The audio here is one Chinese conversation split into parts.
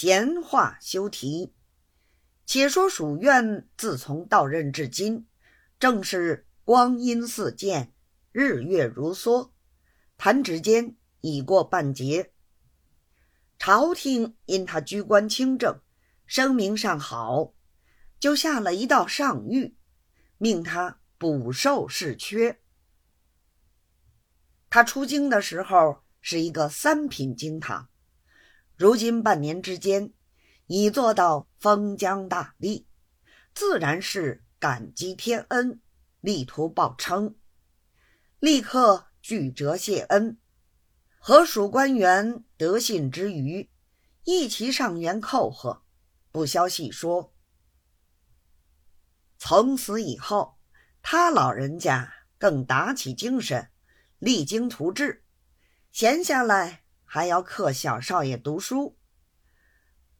闲话休提。且说蜀院自从到任至今，正是光阴似箭，日月如梭，弹指间已过半截。朝廷因他居官清正，声名尚好，就下了一道上谕，命他补授侍缺。他出京的时候是一个三品京堂，如今半年之间已做到封疆大吏，自然是感激天恩，力图报称，立刻具折谢恩。和属官员得信之余，一齐上言叩贺，不消细说。从此以后，他老人家更打起精神。励精图治，闲下来还要克小少爷读书。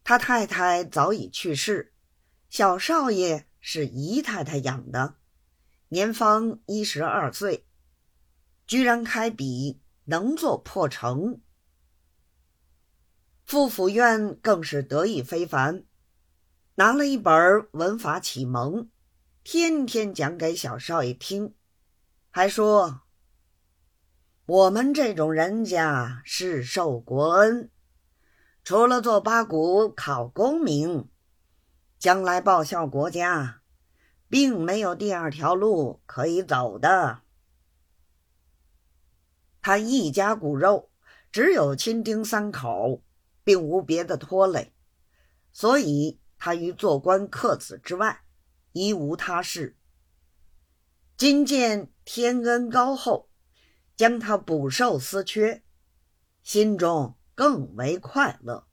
他太太早已去世，小少爷是姨太太养的，年方一十二岁，居然开笔能做破成。傅府院更是得意非凡，拿了一本《文法启蒙》，天天讲给小少爷听，还说。我们这种人家是受国恩，除了做八股考功名，将来报效国家，并没有第二条路可以走的。他一家骨肉只有亲丁三口，并无别的拖累，所以他于做官克子之外，一无他事。今见天恩高厚。将他补受思缺，心中更为快乐。